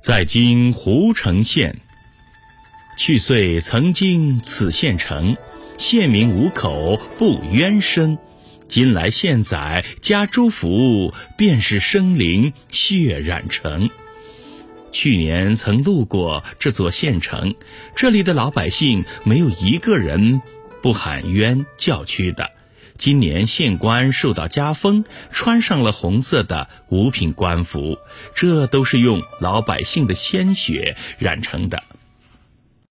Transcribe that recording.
在今湖城县。去岁曾经此县城，县民五口不冤声。今来县宰加诸福，便是生灵血染成。去年曾路过这座县城，这里的老百姓没有一个人不喊冤叫屈的。今年县官受到加封，穿上了红色的五品官服，这都是用老百姓的鲜血染成的。